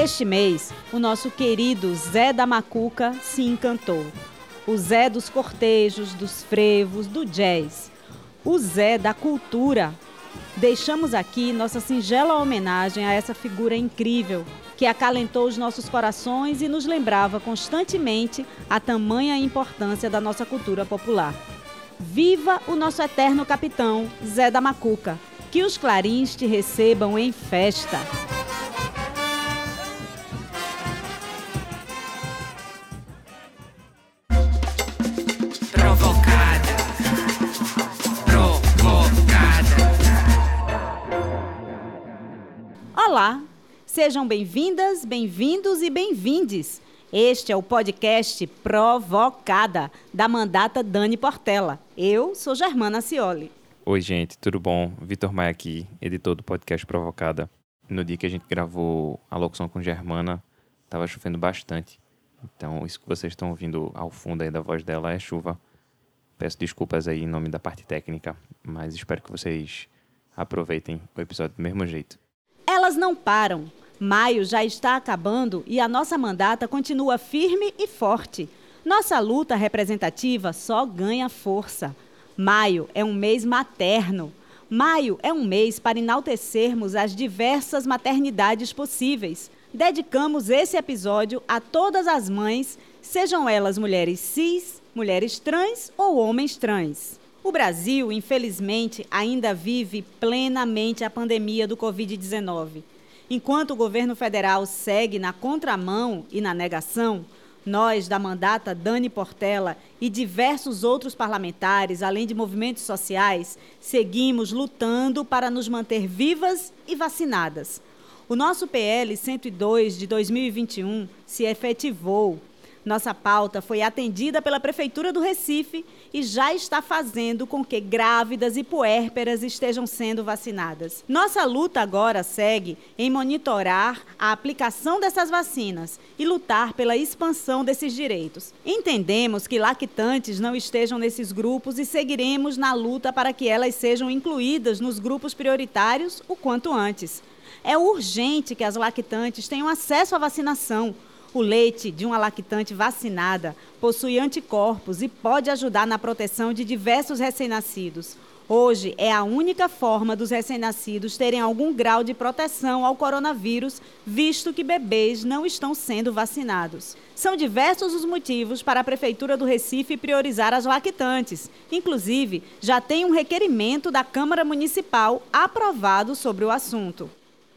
Este mês, o nosso querido Zé da Macuca se encantou. O Zé dos cortejos, dos frevos, do jazz. O Zé da cultura. Deixamos aqui nossa singela homenagem a essa figura incrível que acalentou os nossos corações e nos lembrava constantemente a tamanha importância da nossa cultura popular. Viva o nosso eterno capitão, Zé da Macuca! Que os clarins te recebam em festa! Sejam bem-vindas, bem-vindos e bem-vindes. Este é o podcast Provocada, da mandata Dani Portela. Eu sou Germana Cioli. Oi, gente, tudo bom? Vitor Maia aqui, editor do podcast Provocada. No dia que a gente gravou a locução com Germana, estava chovendo bastante. Então, isso que vocês estão ouvindo ao fundo aí da voz dela é chuva. Peço desculpas aí em nome da parte técnica, mas espero que vocês aproveitem o episódio do mesmo jeito. Elas não param. Maio já está acabando e a nossa mandata continua firme e forte. Nossa luta representativa só ganha força. Maio é um mês materno. Maio é um mês para enaltecermos as diversas maternidades possíveis. Dedicamos esse episódio a todas as mães, sejam elas mulheres cis, mulheres trans ou homens trans. O Brasil, infelizmente, ainda vive plenamente a pandemia do Covid-19. Enquanto o governo federal segue na contramão e na negação, nós, da mandata Dani Portela e diversos outros parlamentares, além de movimentos sociais, seguimos lutando para nos manter vivas e vacinadas. O nosso PL 102 de 2021 se efetivou nossa pauta foi atendida pela Prefeitura do Recife e já está fazendo com que grávidas e puérperas estejam sendo vacinadas. Nossa luta agora segue em monitorar a aplicação dessas vacinas e lutar pela expansão desses direitos. Entendemos que lactantes não estejam nesses grupos e seguiremos na luta para que elas sejam incluídas nos grupos prioritários o quanto antes. É urgente que as lactantes tenham acesso à vacinação o leite de uma lactante vacinada possui anticorpos e pode ajudar na proteção de diversos recém-nascidos. Hoje é a única forma dos recém-nascidos terem algum grau de proteção ao coronavírus, visto que bebês não estão sendo vacinados. São diversos os motivos para a Prefeitura do Recife priorizar as lactantes. Inclusive, já tem um requerimento da Câmara Municipal aprovado sobre o assunto.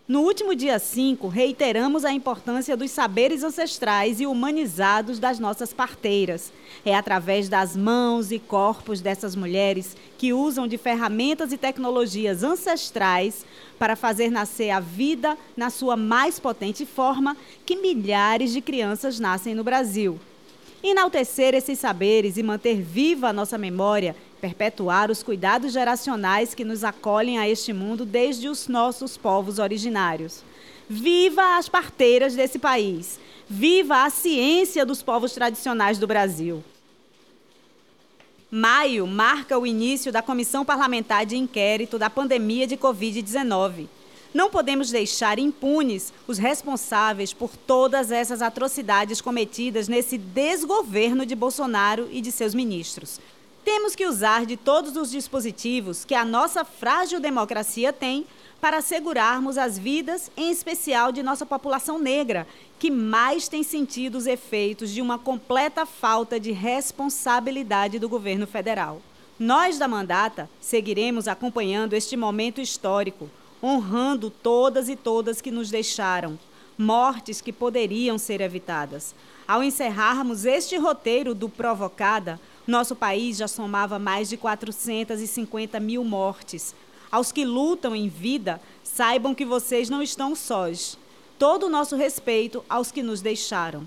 No último dia 5, reiteramos a importância dos saberes ancestrais e humanizados das nossas parteiras. É através das mãos e corpos dessas mulheres que usam de ferramentas e tecnologias ancestrais para fazer nascer a vida na sua mais potente forma que milhares de crianças nascem no Brasil. Enaltecer esses saberes e manter viva a nossa memória perpetuar os cuidados geracionais que nos acolhem a este mundo desde os nossos povos originários. Viva as parteiras desse país! Viva a ciência dos povos tradicionais do Brasil! Maio marca o início da Comissão Parlamentar de Inquérito da pandemia de Covid-19. Não podemos deixar impunes os responsáveis por todas essas atrocidades cometidas nesse desgoverno de Bolsonaro e de seus ministros. Temos que usar de todos os dispositivos que a nossa frágil democracia tem para assegurarmos as vidas, em especial de nossa população negra, que mais tem sentido os efeitos de uma completa falta de responsabilidade do governo federal. Nós da Mandata seguiremos acompanhando este momento histórico, honrando todas e todas que nos deixaram, mortes que poderiam ser evitadas. Ao encerrarmos este roteiro do Provocada, nosso país já somava mais de 450 mil mortes. Aos que lutam em vida, saibam que vocês não estão sós. Todo o nosso respeito aos que nos deixaram.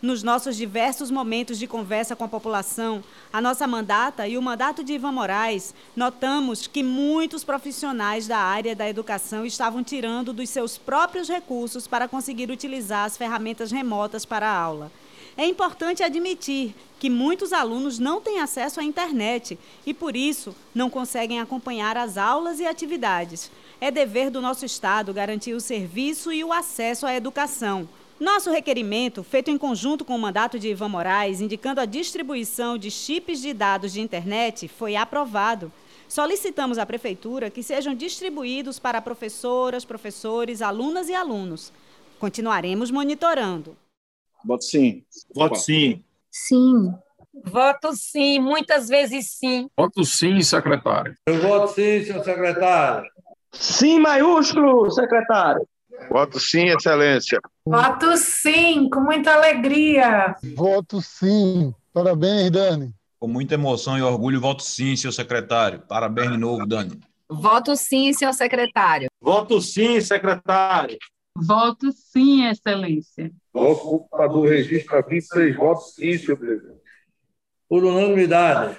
Nos nossos diversos momentos de conversa com a população, a nossa mandata e o mandato de Ivan Moraes, notamos que muitos profissionais da área da educação estavam tirando dos seus próprios recursos para conseguir utilizar as ferramentas remotas para a aula. É importante admitir que muitos alunos não têm acesso à internet e, por isso, não conseguem acompanhar as aulas e atividades. é dever do nosso Estado garantir o serviço e o acesso à educação. Nosso requerimento, feito em conjunto com o mandato de Ivan Moraes, indicando a distribuição de chips de dados de internet, foi aprovado. Solicitamos à Prefeitura que sejam distribuídos para professoras, professores, alunas e alunos. Continuaremos monitorando. Voto sim. Voto sim. Sim. Voto sim, muitas vezes sim. Voto sim, secretário. Eu voto sim, senhor secretário. Sim, maiúsculo, secretário. Voto sim, excelência. Voto sim, com muita alegria. Voto sim. Parabéns, Dani. Com muita emoção e orgulho, voto sim, senhor secretário. Parabéns de novo, Dani. Voto sim, senhor secretário. Voto sim, secretário. Voto sim, excelência. Ocupa do registro 26 votos sim, senhor presidente. Por unanimidade.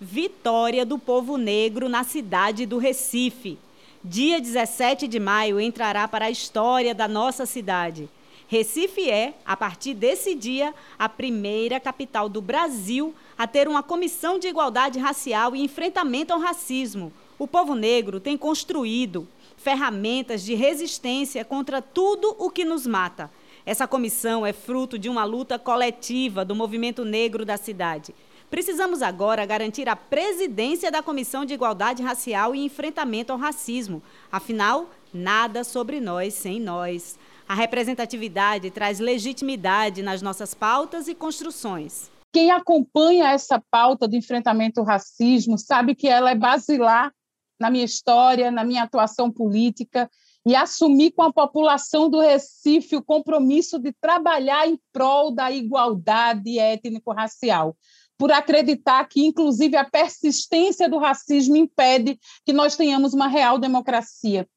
Vitória do povo negro na cidade do Recife. Dia 17 de maio entrará para a história da nossa cidade. Recife é, a partir desse dia, a primeira capital do Brasil a ter uma comissão de igualdade racial e enfrentamento ao racismo. O povo negro tem construído ferramentas de resistência contra tudo o que nos mata. Essa comissão é fruto de uma luta coletiva do movimento negro da cidade. Precisamos agora garantir a presidência da Comissão de Igualdade Racial e Enfrentamento ao Racismo. Afinal, nada sobre nós sem nós. A representatividade traz legitimidade nas nossas pautas e construções. Quem acompanha essa pauta do enfrentamento ao racismo sabe que ela é basilar na minha história, na minha atuação política e assumir com a população do Recife o compromisso de trabalhar em prol da igualdade étnico-racial por acreditar que, inclusive, a persistência do racismo impede que nós tenhamos uma real democracia.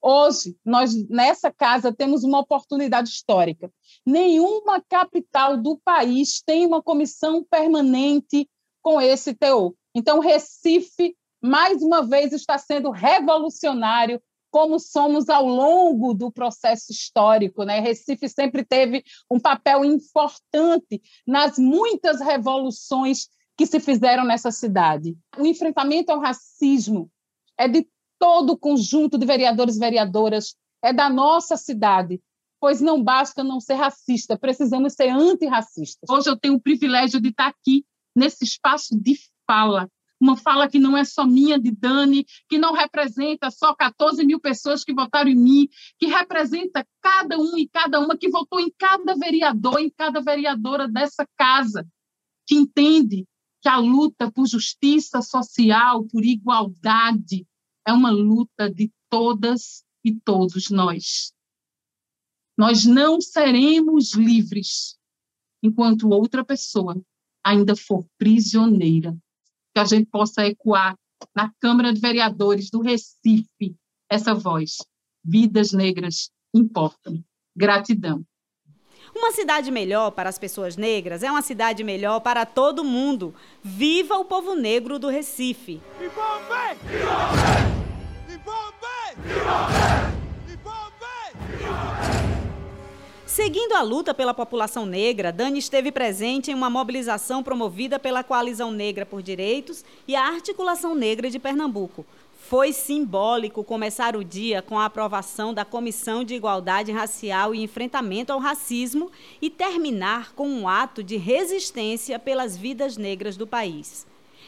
Hoje, nós, nessa casa, temos uma oportunidade histórica. Nenhuma capital do país tem uma comissão permanente com esse teor. Então, Recife, mais uma vez, está sendo revolucionário como somos ao longo do processo histórico. Né? Recife sempre teve um papel importante nas muitas revoluções que se fizeram nessa cidade. O enfrentamento ao racismo é de todo o conjunto de vereadores e vereadoras, é da nossa cidade, pois não basta não ser racista, precisamos ser antirracistas. Hoje eu tenho o privilégio de estar aqui nesse espaço de fala, uma fala que não é só minha, de Dani, que não representa só 14 mil pessoas que votaram em mim, que representa cada um e cada uma que votou em cada vereador, em cada vereadora dessa casa, que entende que a luta por justiça social, por igualdade, é uma luta de todas e todos nós. Nós não seremos livres enquanto outra pessoa ainda for prisioneira que a gente possa ecoar na Câmara de Vereadores do Recife essa voz. Vidas negras importam. Gratidão. Uma cidade melhor para as pessoas negras é uma cidade melhor para todo mundo. Viva o povo negro do Recife! Viva! Seguindo a luta pela população negra, Dani esteve presente em uma mobilização promovida pela Coalizão Negra por Direitos e a Articulação Negra de Pernambuco. Foi simbólico começar o dia com a aprovação da Comissão de Igualdade Racial e Enfrentamento ao Racismo e terminar com um ato de resistência pelas vidas negras do país.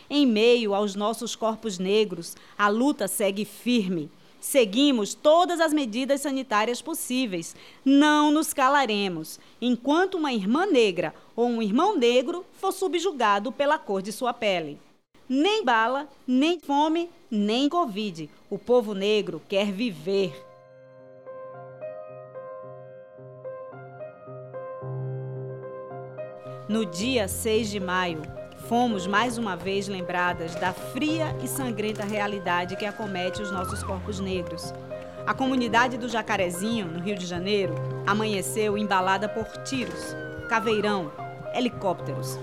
Em meio aos nossos corpos negros, a luta segue firme. Seguimos todas as medidas sanitárias possíveis. Não nos calaremos enquanto uma irmã negra ou um irmão negro for subjugado pela cor de sua pele. Nem bala, nem fome, nem Covid. O povo negro quer viver. No dia 6 de maio, fomos mais uma vez lembradas da fria e sangrenta realidade que acomete os nossos corpos negros. A comunidade do Jacarezinho, no Rio de Janeiro, amanheceu embalada por tiros, caveirão, helicópteros.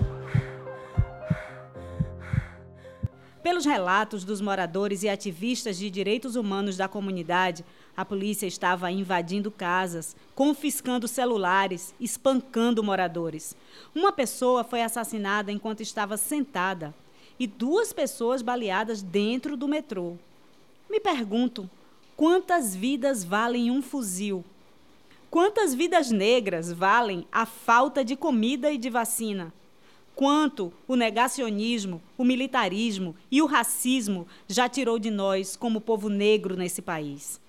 Pelos relatos dos moradores e ativistas de direitos humanos da comunidade, a polícia estava invadindo casas, confiscando celulares, espancando moradores. Uma pessoa foi assassinada enquanto estava sentada e duas pessoas baleadas dentro do metrô. Me pergunto, Quantas vidas valem um fuzil? Quantas vidas negras valem a falta de comida e de vacina? Quanto o negacionismo, o militarismo e o racismo já tirou de nós como povo negro nesse país?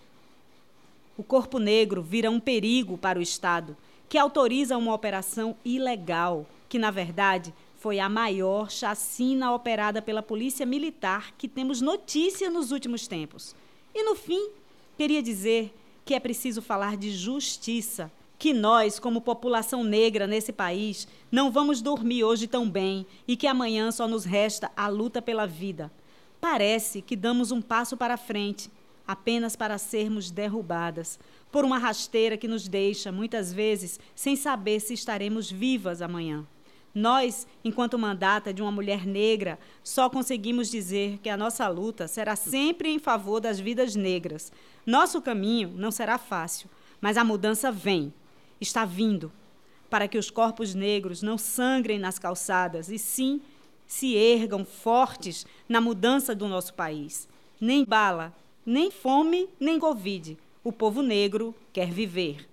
O corpo negro vira um perigo para o Estado, que autoriza uma operação ilegal, que na verdade foi a maior chacina operada pela Polícia Militar que temos notícia nos últimos tempos. E no fim, queria dizer que é preciso falar de justiça, que nós, como população negra nesse país, não vamos dormir hoje tão bem e que amanhã só nos resta a luta pela vida. Parece que damos um passo para frente, apenas para sermos derrubadas por uma rasteira que nos deixa, muitas vezes, sem saber se estaremos vivas amanhã. Nós, enquanto mandata de uma mulher negra, só conseguimos dizer que a nossa luta será sempre em favor das vidas negras. Nosso caminho não será fácil, mas a mudança vem, está vindo, para que os corpos negros não sangrem nas calçadas e sim se ergam fortes na mudança do nosso país. Nem bala, nem fome, nem Covid. O povo negro quer viver.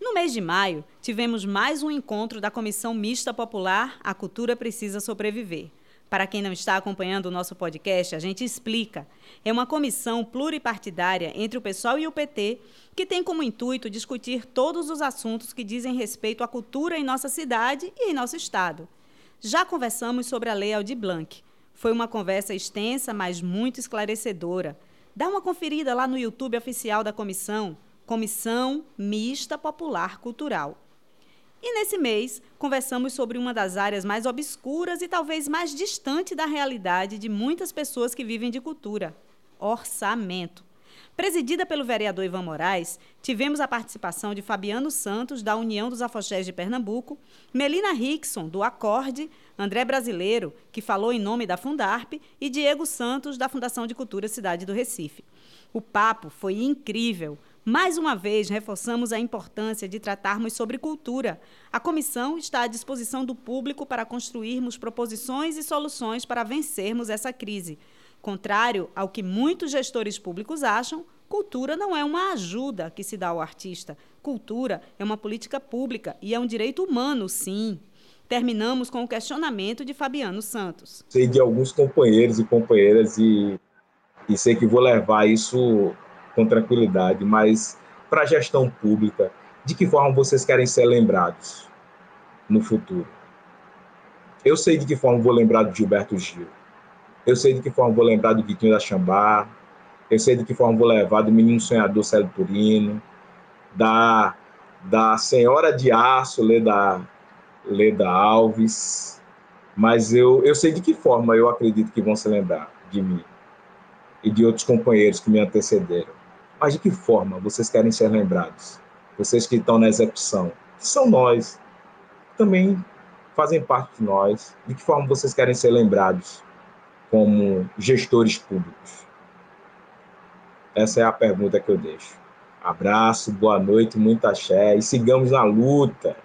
No mês de maio, tivemos mais um encontro da Comissão Mista Popular A Cultura Precisa Sobreviver. Para quem não está acompanhando o nosso podcast, a gente explica. É uma comissão pluripartidária entre o pessoal e o PT que tem como intuito discutir todos os assuntos que dizem respeito à cultura em nossa cidade e em nosso estado. Já conversamos sobre a Lei Aldir Blanc. Foi uma conversa extensa, mas muito esclarecedora. Dá uma conferida lá no YouTube oficial da comissão, Comissão Mista Popular Cultural. E nesse mês, conversamos sobre uma das áreas mais obscuras e talvez mais distante da realidade de muitas pessoas que vivem de cultura: orçamento. Presidida pelo vereador Ivan Moraes, tivemos a participação de Fabiano Santos, da União dos Afoxés de Pernambuco, Melina Rickson, do Acorde, André Brasileiro, que falou em nome da Fundarp, e Diego Santos, da Fundação de Cultura Cidade do Recife. O papo foi incrível. Mais uma vez, reforçamos a importância de tratarmos sobre cultura. A comissão está à disposição do público para construirmos proposições e soluções para vencermos essa crise. Contrário ao que muitos gestores públicos acham, cultura não é uma ajuda que se dá ao artista. Cultura é uma política pública e é um direito humano, sim. Terminamos com o questionamento de Fabiano Santos. Sei de alguns companheiros e companheiras e, e sei que vou levar isso com tranquilidade, mas para a gestão pública, de que forma vocês querem ser lembrados no futuro? Eu sei de que forma vou lembrar do Gilberto Gil. Eu sei de que forma vou lembrar do Guitinho da Xambá. Eu sei de que forma vou levar do Menino Sonhador Célio Turino, da, da Senhora de Aço, Leda, Leda Alves. Mas eu, eu sei de que forma eu acredito que vão se lembrar de mim e de outros companheiros que me antecederam. Mas de que forma vocês querem ser lembrados? Vocês que estão na execução, que são nós, também fazem parte de nós. De que forma vocês querem ser lembrados como gestores públicos? Essa é a pergunta que eu deixo. Abraço, boa noite, muita axé e sigamos na luta.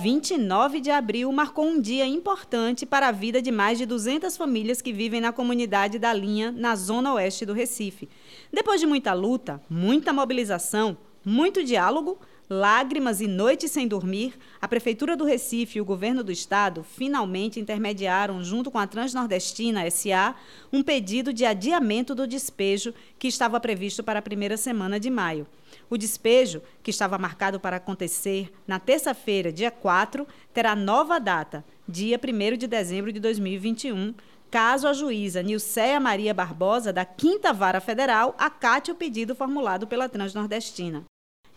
29 de abril marcou um dia importante para a vida de mais de 200 famílias que vivem na comunidade da Linha, na zona oeste do Recife. Depois de muita luta, muita mobilização, muito diálogo, lágrimas e noites sem dormir, a Prefeitura do Recife e o governo do estado finalmente intermediaram, junto com a Transnordestina SA, um pedido de adiamento do despejo que estava previsto para a primeira semana de maio. O despejo, que estava marcado para acontecer na terça-feira, dia 4, terá nova data, dia 1 de dezembro de 2021, caso a juíza Nilceia Maria Barbosa, da Quinta Vara Federal, acate o pedido formulado pela Transnordestina.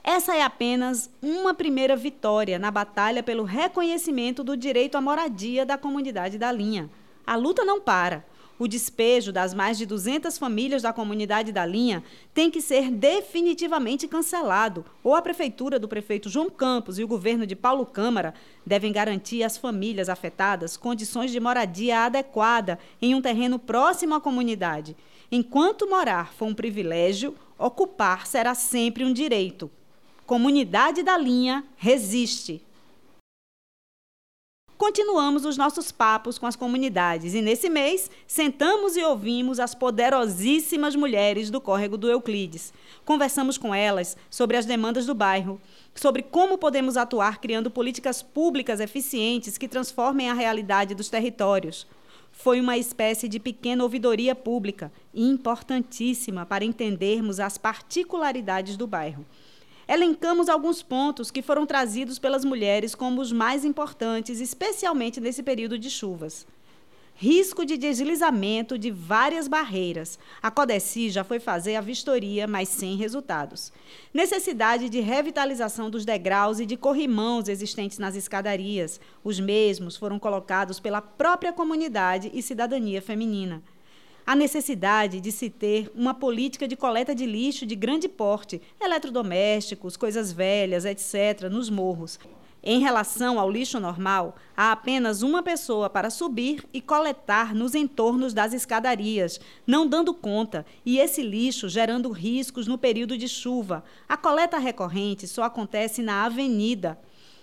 Essa é apenas uma primeira vitória na batalha pelo reconhecimento do direito à moradia da comunidade da linha. A luta não para. O despejo das mais de 200 famílias da comunidade da linha tem que ser definitivamente cancelado, ou a prefeitura do prefeito João Campos e o governo de Paulo Câmara devem garantir às famílias afetadas condições de moradia adequada em um terreno próximo à comunidade. Enquanto morar for um privilégio, ocupar será sempre um direito. Comunidade da linha resiste. Continuamos os nossos papos com as comunidades e nesse mês sentamos e ouvimos as poderosíssimas mulheres do córrego do Euclides. Conversamos com elas sobre as demandas do bairro, sobre como podemos atuar criando políticas públicas eficientes que transformem a realidade dos territórios. Foi uma espécie de pequena ouvidoria pública, importantíssima para entendermos as particularidades do bairro. Elencamos alguns pontos que foram trazidos pelas mulheres como os mais importantes, especialmente nesse período de chuvas. Risco de deslizamento de várias barreiras. A Codeci já foi fazer a vistoria, mas sem resultados. Necessidade de revitalização dos degraus e de corrimãos existentes nas escadarias. Os mesmos foram colocados pela própria comunidade e cidadania feminina a necessidade de se ter uma política de coleta de lixo de grande porte, eletrodomésticos, coisas velhas, etc., nos morros. Em relação ao lixo normal, há apenas uma pessoa para subir e coletar nos entornos das escadarias, não dando conta, e esse lixo gerando riscos no período de chuva. A coleta recorrente só acontece na avenida.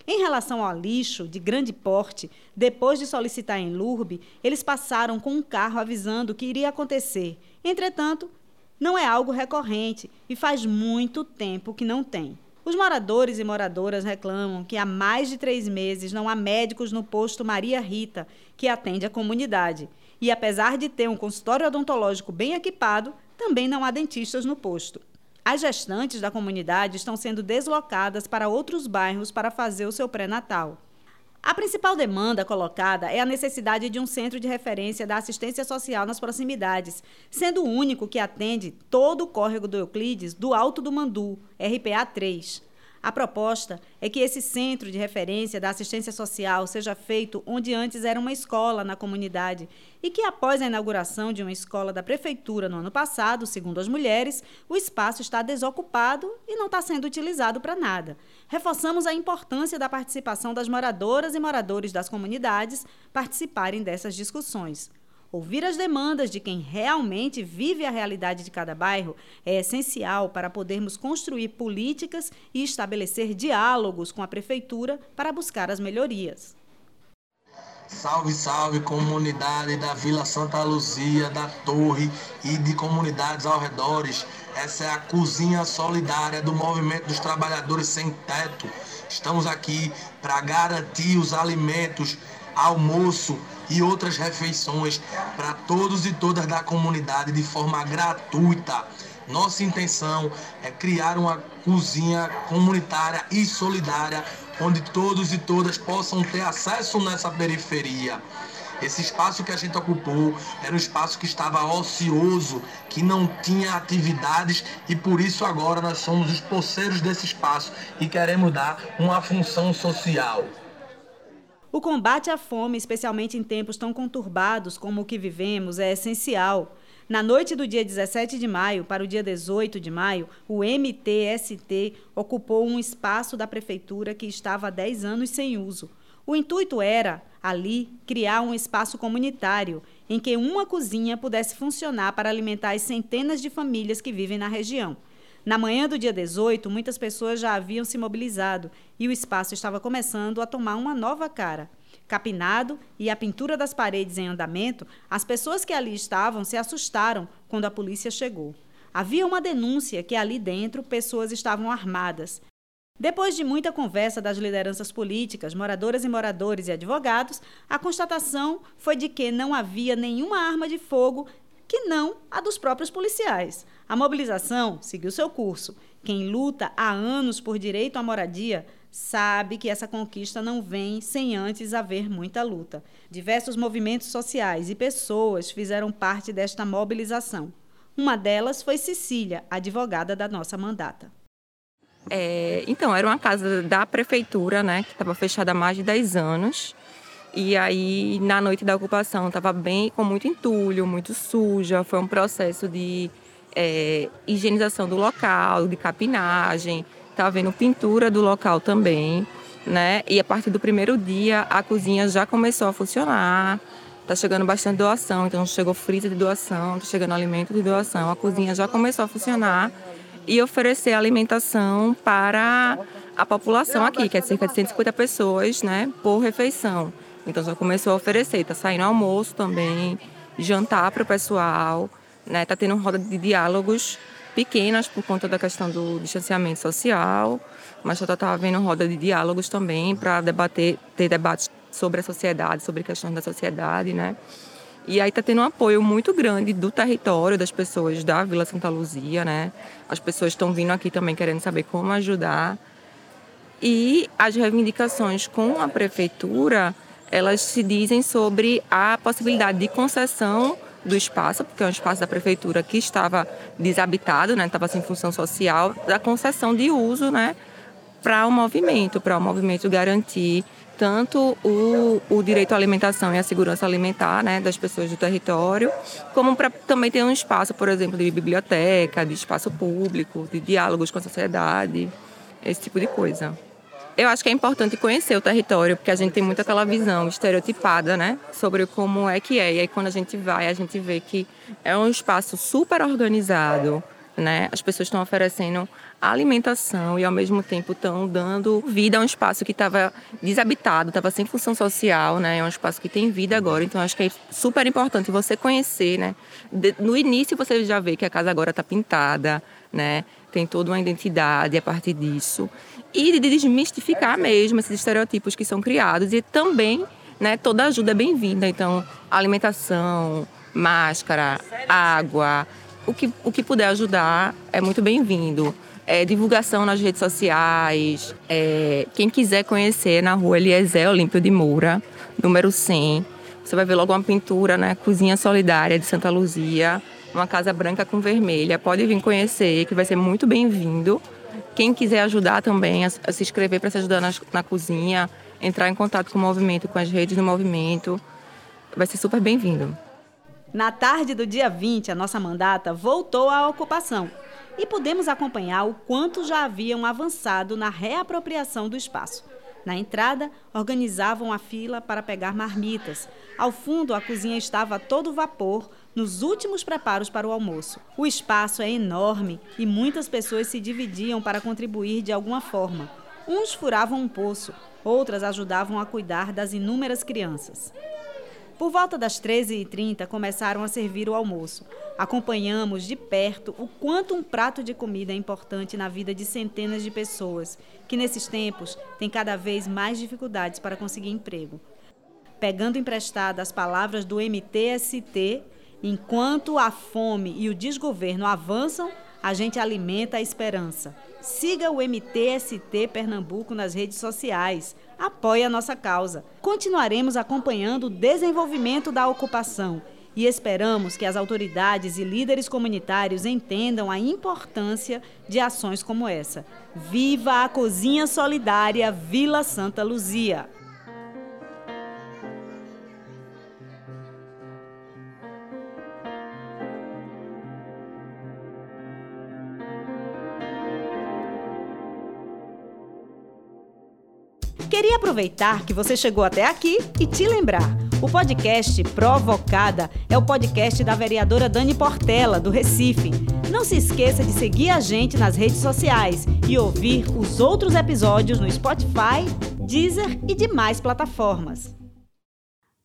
Em relação ao lixo de grande porte, depois de solicitar em Lurbe, eles passaram com um carro avisando que iria acontecer. Entretanto, não é algo recorrente e faz muito tempo que não tem. Os moradores e moradoras reclamam que há mais de três meses não há médicos no posto Maria Rita, que atende a comunidade. E apesar de ter um consultório odontológico bem equipado, também não há dentistas no posto. As gestantes da comunidade estão sendo deslocadas para outros bairros para fazer o seu pré-natal. A principal demanda colocada é a necessidade de um centro de referência da assistência social nas proximidades, sendo o único que atende todo o córrego do Euclides do Alto do Mandu, RPA 3. A proposta é que esse centro de referência da assistência social seja feito onde antes era uma escola na comunidade e que, após a inauguração de uma escola da prefeitura no ano passado, segundo as mulheres, o espaço está desocupado e não está sendo utilizado para nada. Reforçamos a importância da participação das moradoras e moradores das comunidades participarem dessas discussões. Ouvir as demandas de quem realmente vive a realidade de cada bairro é essencial para podermos construir políticas e estabelecer diálogos com a prefeitura para buscar as melhorias. Salve, salve comunidade da Vila Santa Luzia, da Torre e de comunidades ao redores. Essa é a cozinha solidária do Movimento dos Trabalhadores Sem Teto. Estamos aqui para garantir os alimentos, almoço, e outras refeições para todos e todas da comunidade de forma gratuita. Nossa intenção é criar uma cozinha comunitária e solidária onde todos e todas possam ter acesso nessa periferia. Esse espaço que a gente ocupou era um espaço que estava ocioso, que não tinha atividades e por isso agora nós somos os poceiros desse espaço e queremos dar uma função social. O combate à fome, especialmente em tempos tão conturbados como o que vivemos, é essencial. Na noite do dia 17 de maio para o dia 18 de maio, o MTST ocupou um espaço da prefeitura que estava há 10 anos sem uso. O intuito era, ali, criar um espaço comunitário em que uma cozinha pudesse funcionar para alimentar as centenas de famílias que vivem na região. Na manhã do dia 18, muitas pessoas já haviam se mobilizado e o espaço estava começando a tomar uma nova cara. Capinado e a pintura das paredes em andamento, as pessoas que ali estavam se assustaram quando a polícia chegou. Havia uma denúncia que ali dentro pessoas estavam armadas. Depois de muita conversa das lideranças políticas, moradoras e moradores e advogados, a constatação foi de que não havia nenhuma arma de fogo que não a dos próprios policiais. A mobilização seguiu seu curso. Quem luta há anos por direito à moradia sabe que essa conquista não vem sem antes haver muita luta. Diversos movimentos sociais e pessoas fizeram parte desta mobilização. Uma delas foi Cecília, advogada da nossa mandata. É, então, era uma casa da prefeitura, né, que estava fechada há mais de 10 anos. E aí, na noite da ocupação, estava bem com muito entulho, muito suja. Foi um processo de é, higienização do local, de capinagem. Estava vendo pintura do local também, né? E a partir do primeiro dia, a cozinha já começou a funcionar. Tá chegando bastante doação, então chegou frita de doação, tá chegando alimento de doação. A cozinha já começou a funcionar e oferecer alimentação para a população aqui, que é cerca de 150 pessoas, né, por refeição. Então já começou a oferecer, tá saindo almoço também, jantar para o pessoal, né? Tá tendo roda de diálogos pequenas por conta da questão do distanciamento social, mas já tá havendo roda de diálogos também para debater, ter debates sobre a sociedade, sobre questões da sociedade, né? E aí tá tendo um apoio muito grande do território das pessoas da Vila Santa Luzia, né? As pessoas estão vindo aqui também querendo saber como ajudar. E as reivindicações com a prefeitura elas se dizem sobre a possibilidade de concessão do espaço, porque é um espaço da prefeitura que estava desabitado, né, estava sem função social, da concessão de uso, né, para o movimento, para o movimento garantir tanto o, o direito à alimentação e à segurança alimentar, né, das pessoas do território, como para também ter um espaço, por exemplo, de biblioteca, de espaço público, de diálogos com a sociedade, esse tipo de coisa. Eu acho que é importante conhecer o território, porque a gente tem muito aquela visão estereotipada, né? Sobre como é que é. E aí, quando a gente vai, a gente vê que é um espaço super organizado, né? As pessoas estão oferecendo alimentação e, ao mesmo tempo, estão dando vida a um espaço que estava desabitado, estava sem função social, né? É um espaço que tem vida agora. Então, acho que é super importante você conhecer, né? no início, você já vê que a casa agora está pintada, né? Tem toda uma identidade a partir disso e de desmistificar mesmo esses estereotipos que são criados e também né, toda ajuda é bem-vinda. Então, alimentação, máscara, água, o que, o que puder ajudar é muito bem-vindo. É, divulgação nas redes sociais. É, quem quiser conhecer na rua Eliezer Olímpio de Moura, número 100. Você vai ver logo uma pintura, né? Cozinha Solidária de Santa Luzia, uma casa branca com vermelha. Pode vir conhecer, que vai ser muito bem-vindo. Quem quiser ajudar também a, se inscrever para se ajudar na, na cozinha, entrar em contato com o movimento, com as redes do movimento, vai ser super bem-vindo. Na tarde do dia 20, a nossa mandata voltou à ocupação e pudemos acompanhar o quanto já haviam avançado na reapropriação do espaço. Na entrada, organizavam a fila para pegar marmitas. Ao fundo, a cozinha estava a todo vapor, nos últimos preparos para o almoço. O espaço é enorme e muitas pessoas se dividiam para contribuir de alguma forma. Uns furavam um poço, outras ajudavam a cuidar das inúmeras crianças. Por volta das 13h30 começaram a servir o almoço. Acompanhamos de perto o quanto um prato de comida é importante na vida de centenas de pessoas, que nesses tempos têm cada vez mais dificuldades para conseguir emprego. Pegando emprestado as palavras do MTST, Enquanto a fome e o desgoverno avançam, a gente alimenta a esperança. Siga o MTST Pernambuco nas redes sociais. Apoie a nossa causa. Continuaremos acompanhando o desenvolvimento da ocupação e esperamos que as autoridades e líderes comunitários entendam a importância de ações como essa. Viva a Cozinha Solidária Vila Santa Luzia! Queria aproveitar que você chegou até aqui e te lembrar. O podcast Provocada é o podcast da vereadora Dani Portela, do Recife. Não se esqueça de seguir a gente nas redes sociais e ouvir os outros episódios no Spotify, Deezer e demais plataformas.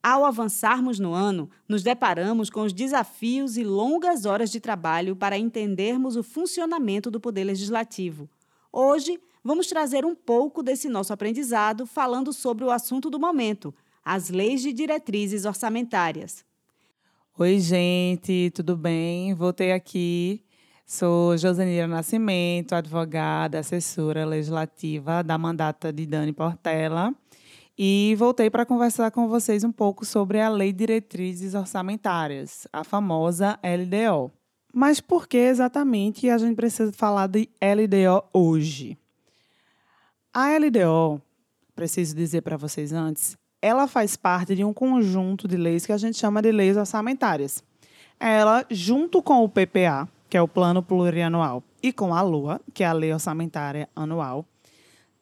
Ao avançarmos no ano, nos deparamos com os desafios e longas horas de trabalho para entendermos o funcionamento do Poder Legislativo. Hoje, vamos trazer um pouco desse nosso aprendizado falando sobre o assunto do momento, as leis de diretrizes orçamentárias. Oi, gente, tudo bem? Voltei aqui. Sou Josenira Nascimento, advogada, assessora legislativa da mandata de Dani Portela. E voltei para conversar com vocês um pouco sobre a Lei de Diretrizes Orçamentárias, a famosa LDO. Mas por que exatamente a gente precisa falar de LDO hoje? A LDO, preciso dizer para vocês antes, ela faz parte de um conjunto de leis que a gente chama de leis orçamentárias. Ela, junto com o PPA, que é o Plano Plurianual, e com a LOA, que é a Lei Orçamentária Anual,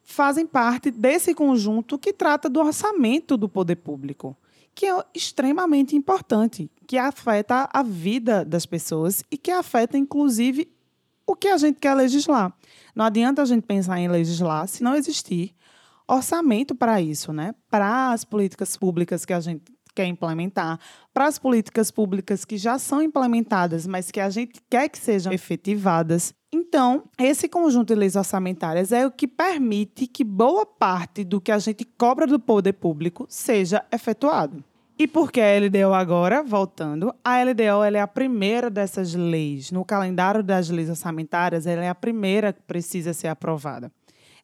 fazem parte desse conjunto que trata do orçamento do poder público, que é extremamente importante, que afeta a vida das pessoas e que afeta, inclusive, o que a gente quer legislar. Não adianta a gente pensar em legislar se não existir orçamento para isso, né? Para as políticas públicas que a gente quer implementar, para as políticas públicas que já são implementadas, mas que a gente quer que sejam efetivadas. Então, esse conjunto de leis orçamentárias é o que permite que boa parte do que a gente cobra do poder público seja efetuado. E por que a LDO agora, voltando, a LDO é a primeira dessas leis. No calendário das leis orçamentárias, ela é a primeira que precisa ser aprovada.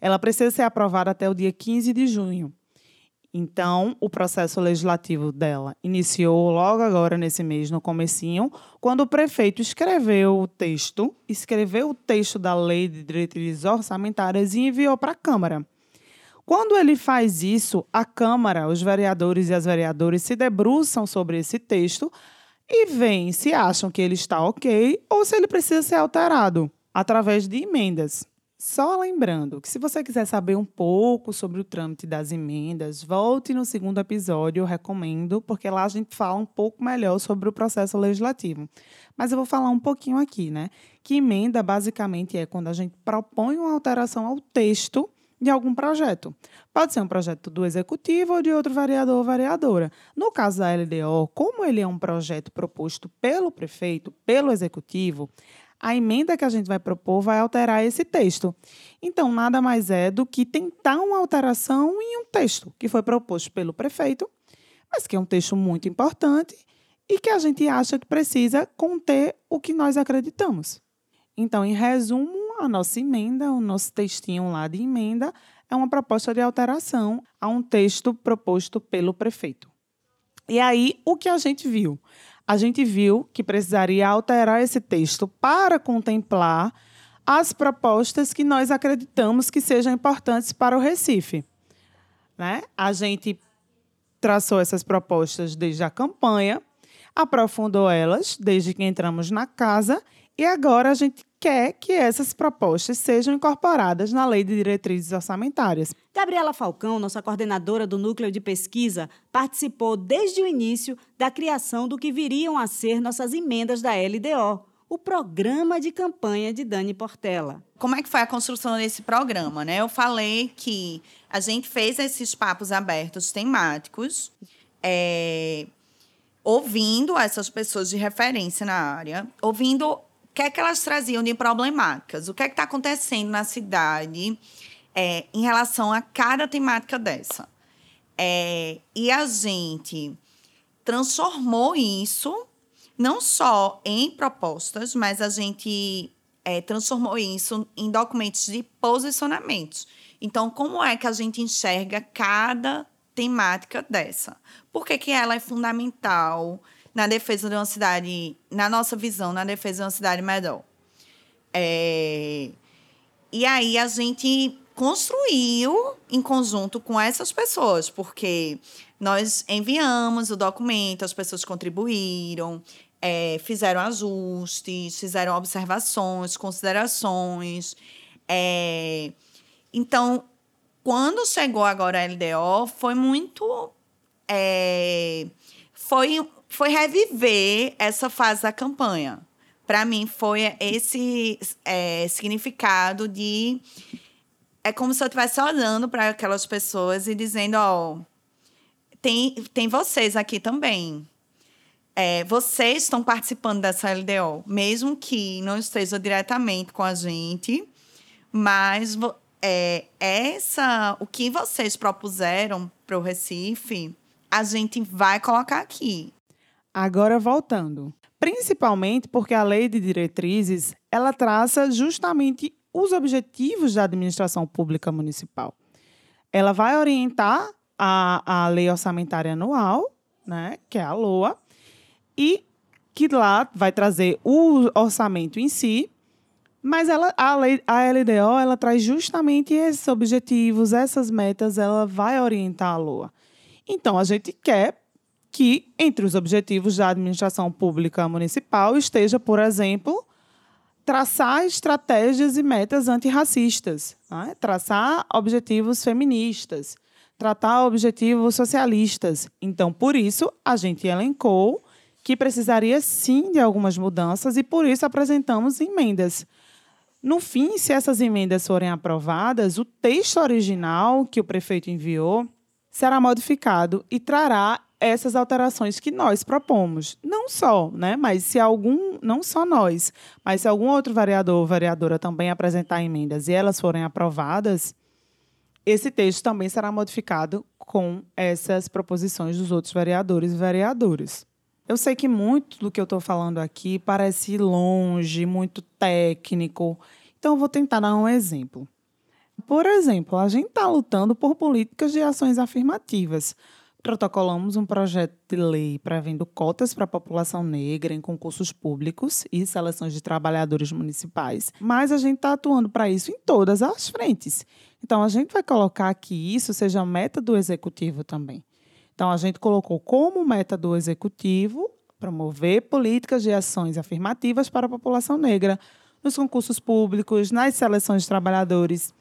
Ela precisa ser aprovada até o dia 15 de junho. Então, o processo legislativo dela iniciou logo agora nesse mês, no comecinho, quando o prefeito escreveu o texto, escreveu o texto da Lei de Diretrizes Orçamentárias e enviou para a Câmara. Quando ele faz isso, a Câmara, os vereadores e as vereadoras se debruçam sobre esse texto e veem se acham que ele está ok ou se ele precisa ser alterado através de emendas. Só lembrando que se você quiser saber um pouco sobre o trâmite das emendas, volte no segundo episódio, eu recomendo, porque lá a gente fala um pouco melhor sobre o processo legislativo. Mas eu vou falar um pouquinho aqui, né? Que emenda basicamente é quando a gente propõe uma alteração ao texto de algum projeto. Pode ser um projeto do executivo ou de outro vereador ou vereadora. No caso da LDO, como ele é um projeto proposto pelo prefeito, pelo executivo, a emenda que a gente vai propor vai alterar esse texto. Então, nada mais é do que tentar uma alteração em um texto que foi proposto pelo prefeito, mas que é um texto muito importante e que a gente acha que precisa conter o que nós acreditamos. Então, em resumo, a nossa emenda, o nosso textinho lá de emenda, é uma proposta de alteração a um texto proposto pelo prefeito. E aí, o que a gente viu? a gente viu que precisaria alterar esse texto para contemplar as propostas que nós acreditamos que sejam importantes para o Recife. Né? A gente traçou essas propostas desde a campanha, aprofundou elas desde que entramos na casa e agora a gente quer que essas propostas sejam incorporadas na Lei de Diretrizes Orçamentárias. Gabriela Falcão, nossa coordenadora do Núcleo de Pesquisa, participou desde o início da criação do que viriam a ser nossas emendas da LDO, o programa de campanha de Dani Portela. Como é que foi a construção desse programa, né? Eu falei que a gente fez esses papos abertos temáticos, é, ouvindo essas pessoas de referência na área, ouvindo que é que elas traziam de problemáticas? O que é que está acontecendo na cidade é, em relação a cada temática dessa? É, e a gente transformou isso não só em propostas, mas a gente é, transformou isso em documentos de posicionamentos. Então, como é que a gente enxerga cada temática dessa? Por que, que ela é fundamental? Na defesa de uma cidade, na nossa visão, na defesa de uma cidade melhor. É, e aí a gente construiu em conjunto com essas pessoas, porque nós enviamos o documento, as pessoas contribuíram, é, fizeram ajustes, fizeram observações, considerações. É, então, quando chegou agora a LDO, foi muito. É, foi foi reviver essa fase da campanha. Para mim, foi esse é, significado de. É como se eu estivesse olhando para aquelas pessoas e dizendo: ó, oh, tem, tem vocês aqui também. É, vocês estão participando dessa LDO, mesmo que não esteja diretamente com a gente, mas é, essa, o que vocês propuseram para o Recife, a gente vai colocar aqui. Agora voltando, principalmente porque a lei de diretrizes ela traça justamente os objetivos da administração pública municipal. Ela vai orientar a, a lei orçamentária anual, né, que é a LOA, e que lá vai trazer o orçamento em si, mas ela, a, lei, a LDO ela traz justamente esses objetivos, essas metas, ela vai orientar a LOA. Então, a gente quer que, entre os objetivos da administração pública municipal, esteja, por exemplo, traçar estratégias e metas antirracistas, né? traçar objetivos feministas, tratar objetivos socialistas. Então, por isso, a gente elencou que precisaria sim de algumas mudanças e por isso apresentamos emendas. No fim, se essas emendas forem aprovadas, o texto original que o prefeito enviou será modificado e trará essas alterações que nós propomos. Não só, né? Mas se algum, não só nós, mas se algum outro vereador ou vereadora também apresentar emendas e elas forem aprovadas, esse texto também será modificado com essas proposições dos outros vereadores e vereadoras. Eu sei que muito do que eu estou falando aqui parece longe, muito técnico, então eu vou tentar dar um exemplo. Por exemplo, a gente está lutando por políticas de ações afirmativas protocolamos um projeto de lei prevendo cotas para a população negra em concursos públicos e seleções de trabalhadores municipais. Mas a gente está atuando para isso em todas as frentes. Então, a gente vai colocar que isso seja meta do executivo também. Então, a gente colocou como meta do executivo promover políticas de ações afirmativas para a população negra nos concursos públicos, nas seleções de trabalhadores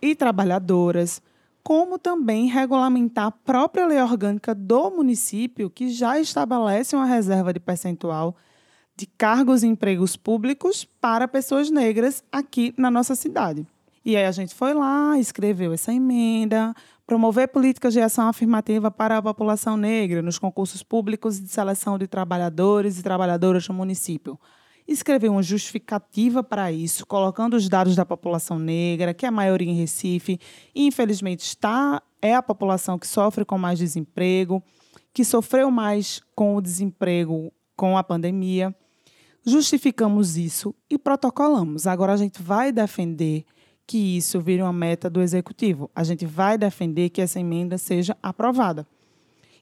e trabalhadoras como também regulamentar a própria lei orgânica do município, que já estabelece uma reserva de percentual de cargos e empregos públicos para pessoas negras aqui na nossa cidade. E aí a gente foi lá, escreveu essa emenda, promover políticas de ação afirmativa para a população negra nos concursos públicos de seleção de trabalhadores e trabalhadoras do município escrever uma justificativa para isso, colocando os dados da população negra, que é a maioria em Recife, e infelizmente está é a população que sofre com mais desemprego, que sofreu mais com o desemprego com a pandemia. Justificamos isso e protocolamos. Agora a gente vai defender que isso vire uma meta do executivo. A gente vai defender que essa emenda seja aprovada.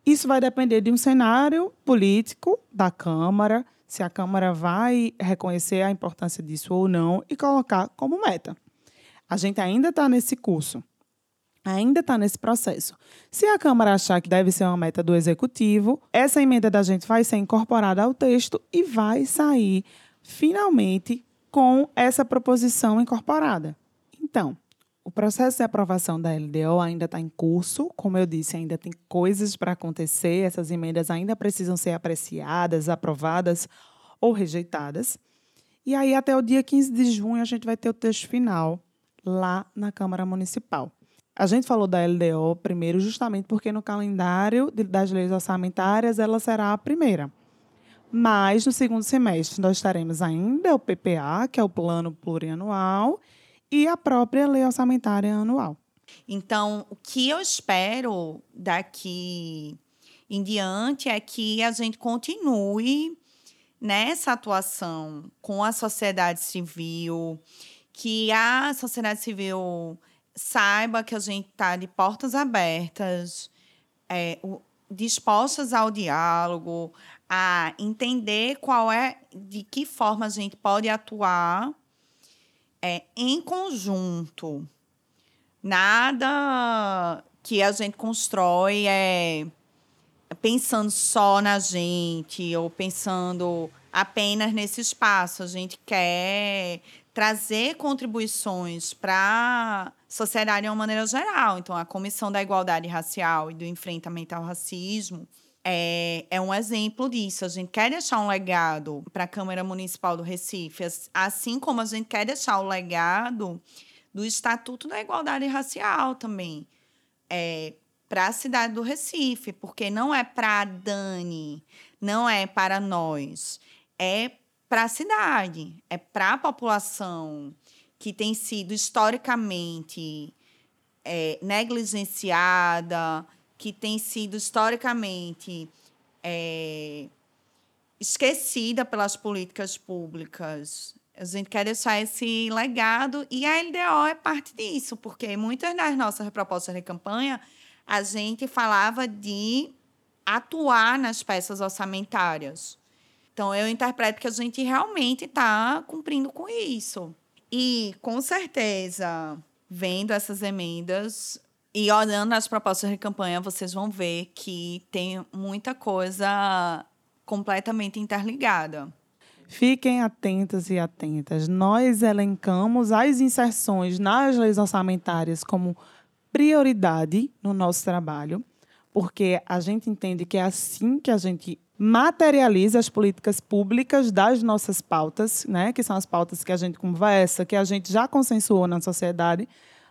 Isso vai depender de um cenário político da Câmara, se a Câmara vai reconhecer a importância disso ou não e colocar como meta. A gente ainda está nesse curso, ainda está nesse processo. Se a Câmara achar que deve ser uma meta do Executivo, essa emenda da gente vai ser incorporada ao texto e vai sair finalmente com essa proposição incorporada. Então, o processo de aprovação da LDO ainda está em curso. Como eu disse, ainda tem coisas para acontecer. Essas emendas ainda precisam ser apreciadas, aprovadas ou rejeitadas. E aí, até o dia 15 de junho, a gente vai ter o texto final lá na Câmara Municipal. A gente falou da LDO primeiro, justamente porque no calendário das leis orçamentárias ela será a primeira. Mas no segundo semestre nós teremos ainda o PPA, que é o Plano Plurianual, e a própria lei orçamentária anual. Então, o que eu espero daqui em diante é que a gente continue nessa atuação com a sociedade civil, que a sociedade civil saiba que a gente está de portas abertas, é, dispostas ao diálogo, a entender qual é, de que forma a gente pode atuar é, em conjunto. Nada que a gente constrói é pensando só na gente ou pensando apenas nesse espaço. A gente quer trazer contribuições para a sociedade de uma maneira geral. Então, a Comissão da Igualdade Racial e do Enfrentamento ao Racismo é, é um exemplo disso. A gente quer deixar um legado para a Câmara Municipal do Recife, assim como a gente quer deixar o legado do Estatuto da Igualdade Racial também. É, para a cidade do Recife, porque não é para a Dani, não é para nós, é para a cidade, é para a população que tem sido historicamente é, negligenciada, que tem sido historicamente é, esquecida pelas políticas públicas. A gente quer deixar esse legado e a LDO é parte disso, porque muitas das nossas propostas de campanha a gente falava de atuar nas peças orçamentárias. Então, eu interpreto que a gente realmente está cumprindo com isso. E, com certeza, vendo essas emendas, E olhando as propostas de campanha, vocês vão ver que tem muita coisa completamente interligada. Fiquem atentas e atentas. Nós elencamos as inserções nas leis orçamentárias como prioridade no nosso trabalho, porque a gente entende que é assim que a gente materializa as políticas públicas das nossas pautas, né, que são as pautas que a gente conversa, que a gente já consensuou na sociedade,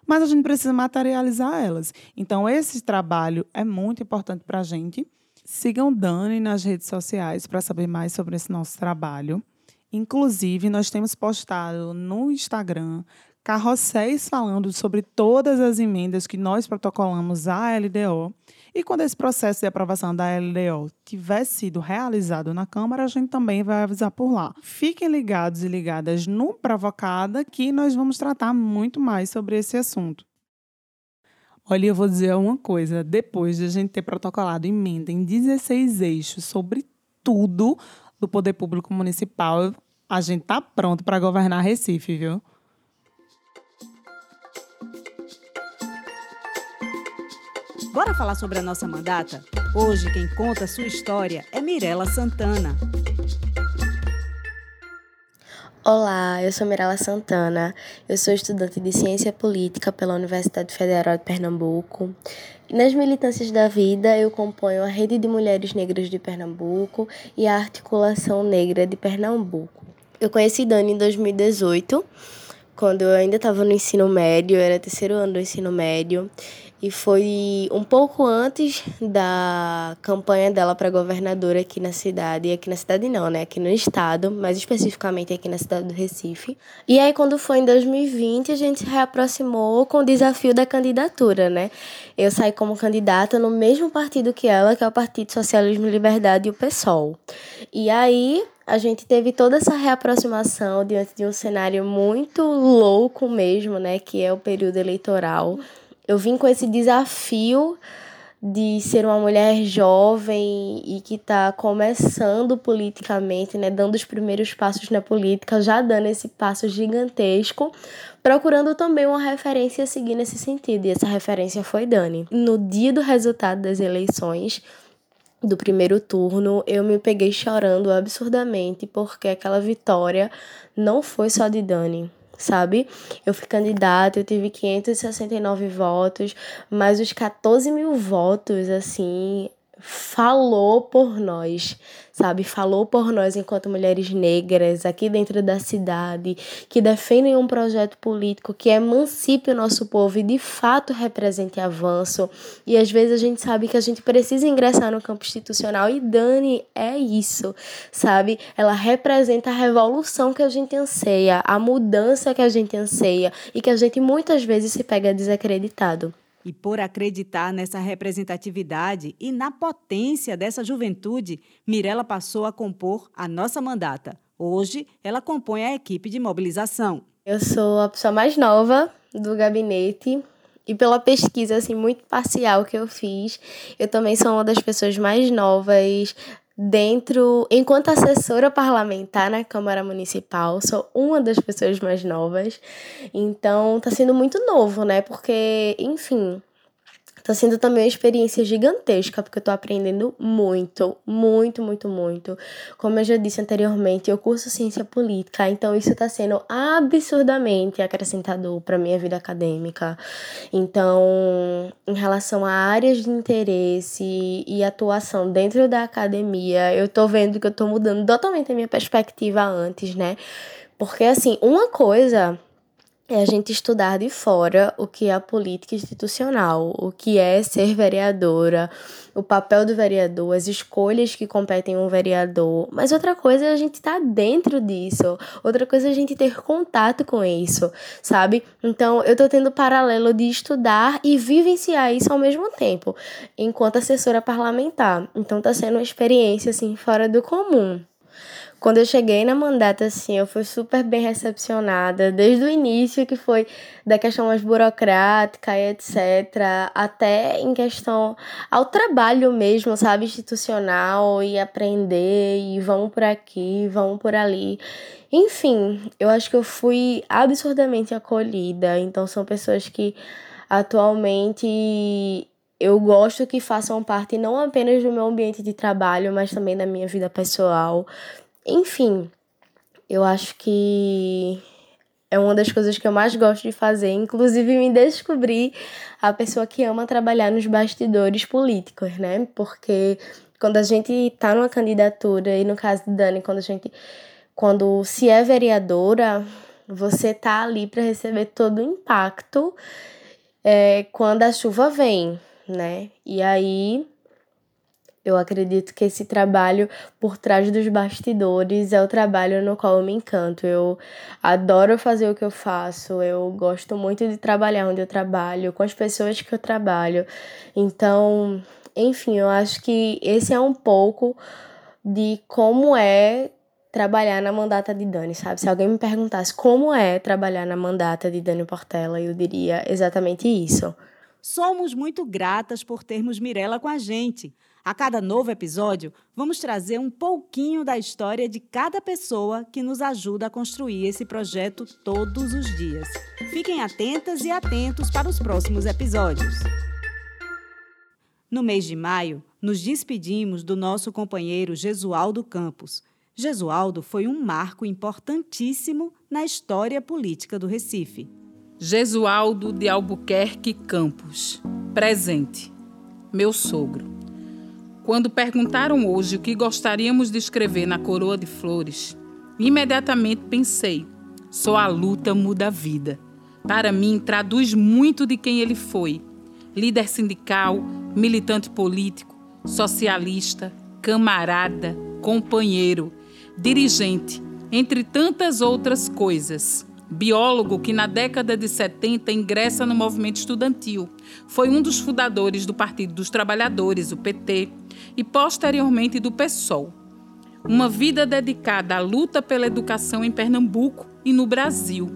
mas a gente precisa materializar elas. Então, esse trabalho é muito importante para a gente. Sigam Dani nas redes sociais para saber mais sobre esse nosso trabalho. Inclusive, nós temos postado no Instagram carrosséis falando sobre todas as emendas que nós protocolamos à LDO. E quando esse processo de aprovação da LDO tiver sido realizado na Câmara, a gente também vai avisar por lá. Fiquem ligados e ligadas no Provocada, que nós vamos tratar muito mais sobre esse assunto. Olha, eu vou dizer uma coisa: depois de a gente ter protocolado emenda em 16 eixos sobre tudo do poder público municipal, a gente tá pronto para governar Recife, viu? Bora falar sobre a nossa mandata? Hoje quem conta sua história é Mirela Santana. Olá, eu sou Mirela Santana, eu sou estudante de Ciência Política pela Universidade Federal de Pernambuco. Nas militâncias da vida, eu componho a Rede de Mulheres Negras de Pernambuco e a Articulação Negra de Pernambuco. Eu conheci Dani em 2018, quando eu ainda estava no ensino médio, era terceiro ano do ensino médio, e foi um pouco antes da campanha dela para governadora aqui na cidade. Aqui na cidade não, né? Aqui no estado, mais especificamente aqui na cidade do Recife. E aí, quando foi em 2020, a gente se reaproximou com o desafio da candidatura, né? Eu saí como candidata no mesmo partido que ela, que é o Partido Socialismo e Liberdade e o PSOL. E aí, a gente teve toda essa reaproximação diante de um cenário muito louco mesmo, né? Que é o período eleitoral eu vim com esse desafio de ser uma mulher jovem e que está começando politicamente, né, dando os primeiros passos na política, já dando esse passo gigantesco, procurando também uma referência a seguir nesse sentido. E essa referência foi Dani. No dia do resultado das eleições, do primeiro turno, eu me peguei chorando absurdamente porque aquela vitória não foi só de Dani sabe? Eu fui candidata, eu tive 569 votos, mas os 14 mil votos, assim, falou por nós, sabe? Falou por nós enquanto mulheres negras aqui dentro da cidade, que defendem um projeto político que emancipe o nosso povo e de fato represente avanço. E às vezes a gente sabe que a gente precisa ingressar no campo institucional e Dani é isso, sabe? Ela representa a revolução que a gente anseia, a mudança que a gente anseia e que a gente muitas vezes se pega desacreditado. E por acreditar nessa representatividade e na potência dessa juventude, Mirella passou a compor a nossa mandata. Hoje, ela compõe a equipe de mobilização. Eu sou a pessoa mais nova do gabinete e pela pesquisa assim muito parcial que eu fiz, eu também sou uma das pessoas mais novas dentro, enquanto assessora parlamentar na Câmara Municipal, sou uma das pessoas mais novas. Então, tá sendo muito novo, né? Porque, enfim, Tá sendo também uma experiência gigantesca, porque eu tô aprendendo muito, muito, muito, muito. Como eu já disse anteriormente, eu curso ciência política, então isso tá sendo absurdamente acrescentador para minha vida acadêmica. Então, em relação a áreas de interesse e atuação dentro da academia, eu tô vendo que eu tô mudando totalmente a minha perspectiva antes, né? Porque assim, uma coisa é a gente estudar de fora o que é a política institucional, o que é ser vereadora, o papel do vereador, as escolhas que competem um vereador. Mas outra coisa é a gente estar tá dentro disso, outra coisa é a gente ter contato com isso, sabe? Então eu tô tendo paralelo de estudar e vivenciar isso ao mesmo tempo, enquanto assessora parlamentar. Então tá sendo uma experiência assim fora do comum. Quando eu cheguei na mandata, assim, eu fui super bem recepcionada, desde o início, que foi da questão mais burocrática e etc., até em questão ao trabalho mesmo, sabe, institucional, e aprender, e vamos por aqui, vamos por ali. Enfim, eu acho que eu fui absurdamente acolhida, então são pessoas que atualmente eu gosto que façam parte não apenas do meu ambiente de trabalho, mas também da minha vida pessoal. Enfim, eu acho que é uma das coisas que eu mais gosto de fazer, inclusive me descobrir a pessoa que ama trabalhar nos bastidores políticos, né? Porque quando a gente tá numa candidatura, e no caso de Dani, quando a gente quando se é vereadora, você tá ali para receber todo o impacto é, quando a chuva vem, né? E aí eu acredito que esse trabalho por trás dos bastidores é o trabalho no qual eu me encanto. Eu adoro fazer o que eu faço, eu gosto muito de trabalhar onde eu trabalho, com as pessoas que eu trabalho. Então, enfim, eu acho que esse é um pouco de como é trabalhar na mandata de Dani, sabe? Se alguém me perguntasse como é trabalhar na mandata de Dani Portela, eu diria exatamente isso. Somos muito gratas por termos Mirella com a gente. A cada novo episódio, vamos trazer um pouquinho da história de cada pessoa que nos ajuda a construir esse projeto todos os dias. Fiquem atentas e atentos para os próximos episódios. No mês de maio, nos despedimos do nosso companheiro Gesualdo Campos. Gesualdo foi um marco importantíssimo na história política do Recife. Gesualdo de Albuquerque Campos, presente, meu sogro. Quando perguntaram hoje o que gostaríamos de escrever na coroa de flores, imediatamente pensei: só a luta muda a vida. Para mim, traduz muito de quem ele foi: líder sindical, militante político, socialista, camarada, companheiro, dirigente, entre tantas outras coisas biólogo que na década de 70 ingressa no movimento estudantil. Foi um dos fundadores do Partido dos Trabalhadores, o PT, e posteriormente do PSOL. Uma vida dedicada à luta pela educação em Pernambuco e no Brasil.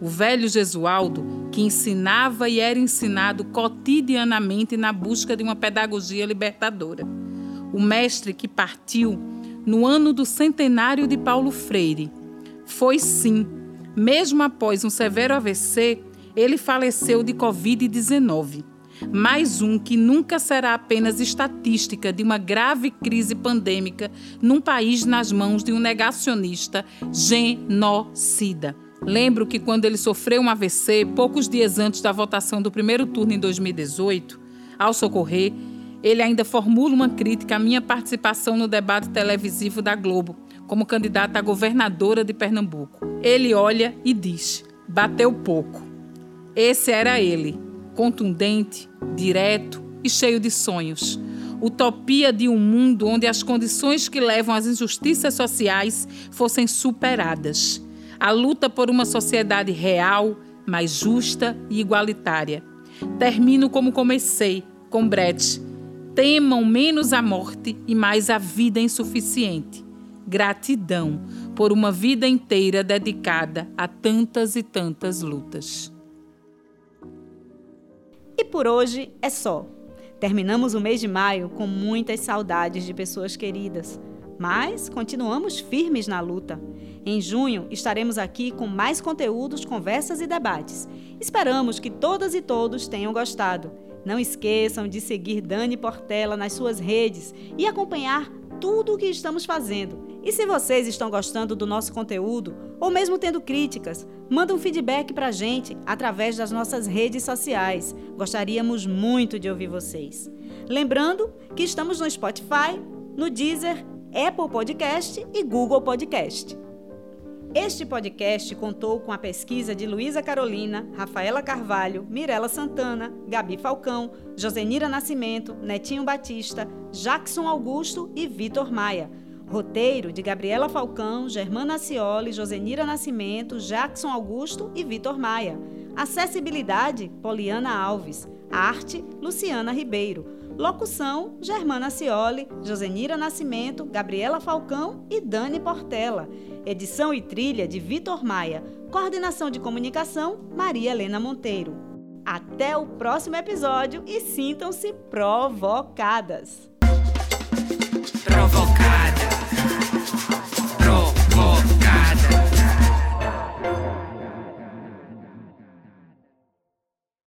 O velho Gesualdo, que ensinava e era ensinado cotidianamente na busca de uma pedagogia libertadora. O mestre que partiu no ano do centenário de Paulo Freire. Foi sim mesmo após um severo AVC, ele faleceu de Covid-19. Mais um que nunca será apenas estatística de uma grave crise pandêmica num país nas mãos de um negacionista genocida. Lembro que quando ele sofreu um AVC, poucos dias antes da votação do primeiro turno em 2018, ao socorrer, ele ainda formula uma crítica à minha participação no debate televisivo da Globo, como candidata a governadora de Pernambuco. Ele olha e diz: bateu pouco. Esse era ele, contundente, direto e cheio de sonhos. Utopia de um mundo onde as condições que levam às injustiças sociais fossem superadas. A luta por uma sociedade real, mais justa e igualitária. Termino como comecei, com Brecht. Temam menos a morte e mais a vida insuficiente gratidão por uma vida inteira dedicada a tantas e tantas lutas. E por hoje é só. Terminamos o mês de maio com muitas saudades de pessoas queridas, mas continuamos firmes na luta. Em junho estaremos aqui com mais conteúdos, conversas e debates. Esperamos que todas e todos tenham gostado. Não esqueçam de seguir Dani Portela nas suas redes e acompanhar tudo o que estamos fazendo. E se vocês estão gostando do nosso conteúdo, ou mesmo tendo críticas, manda um feedback para a gente através das nossas redes sociais. Gostaríamos muito de ouvir vocês. Lembrando que estamos no Spotify, no Deezer, Apple Podcast e Google Podcast. Este podcast contou com a pesquisa de Luísa Carolina, Rafaela Carvalho, Mirela Santana, Gabi Falcão, Josenira Nascimento, Netinho Batista, Jackson Augusto e Vitor Maia Roteiro de Gabriela Falcão, Germana Cioli, Josenira Nascimento, Jackson Augusto e Vitor Maia. Acessibilidade, Poliana Alves. Arte, Luciana Ribeiro. Locução, Germana Cioli, Josenira Nascimento, Gabriela Falcão e Dani Portela. Edição e trilha de Vitor Maia. Coordenação de comunicação, Maria Helena Monteiro. Até o próximo episódio e sintam-se provocadas!